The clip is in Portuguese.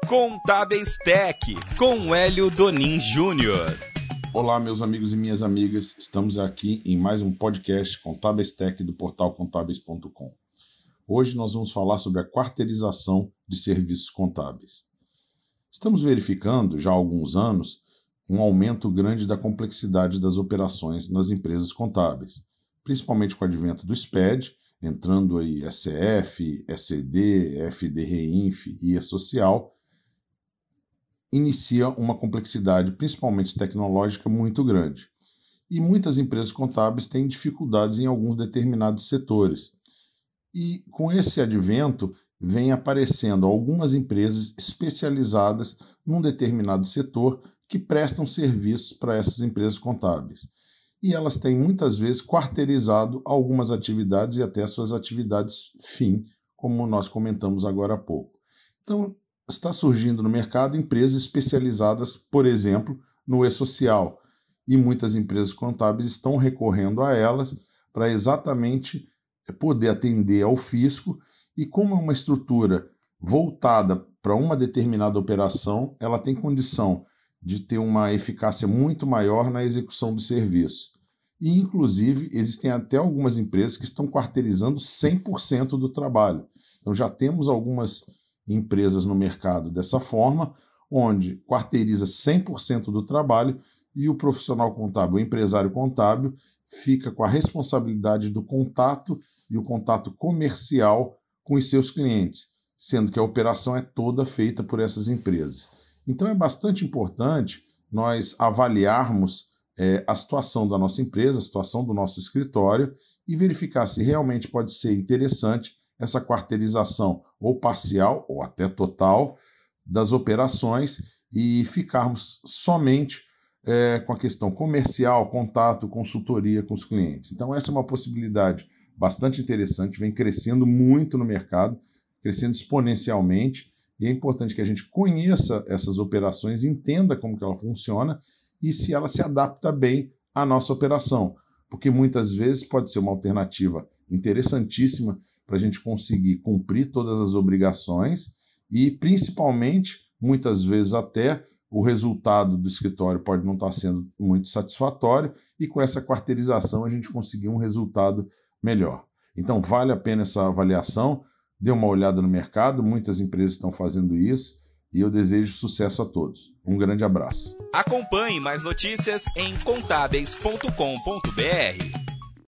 Contábeis Tech, com Hélio Donin Júnior. Olá, meus amigos e minhas amigas. Estamos aqui em mais um podcast Contábeis Tech do portal contábeis.com. Hoje nós vamos falar sobre a quarteirização de serviços contábeis. Estamos verificando já há alguns anos um aumento grande da complexidade das operações nas empresas contábeis, principalmente com o advento do SPED, entrando aí SF, SCD, FDRINF e a Social, inicia uma complexidade, principalmente tecnológica, muito grande. E muitas empresas contábeis têm dificuldades em alguns determinados setores. E com esse advento, vem aparecendo algumas empresas especializadas num determinado setor que prestam serviços para essas empresas contábeis. E elas têm muitas vezes quarteirizado algumas atividades e até suas atividades fim, como nós comentamos agora há pouco. Então, está surgindo no mercado empresas especializadas, por exemplo, no e-social, e muitas empresas contábeis estão recorrendo a elas para exatamente poder atender ao fisco e como é uma estrutura voltada para uma determinada operação, ela tem condição de ter uma eficácia muito maior na execução do serviço. E, inclusive, existem até algumas empresas que estão quarteirizando 100% do trabalho. Então, já temos algumas empresas no mercado dessa forma, onde quarteiriza 100% do trabalho e o profissional contábil, o empresário contábil, fica com a responsabilidade do contato e o contato comercial com os seus clientes, sendo que a operação é toda feita por essas empresas. Então é bastante importante nós avaliarmos é, a situação da nossa empresa, a situação do nosso escritório e verificar se realmente pode ser interessante essa quarteirização ou parcial ou até total das operações e ficarmos somente é, com a questão comercial, contato, consultoria com os clientes. Então, essa é uma possibilidade bastante interessante, vem crescendo muito no mercado, crescendo exponencialmente, e é importante que a gente conheça essas operações, entenda como que ela funciona e se ela se adapta bem à nossa operação, porque muitas vezes pode ser uma alternativa interessantíssima para a gente conseguir cumprir todas as obrigações e, principalmente, muitas vezes até o resultado do escritório pode não estar sendo muito satisfatório e com essa quarteirização a gente conseguir um resultado melhor. Então, vale a pena essa avaliação. Dê uma olhada no mercado, muitas empresas estão fazendo isso e eu desejo sucesso a todos. Um grande abraço. Acompanhe mais notícias em contábeis.com.br.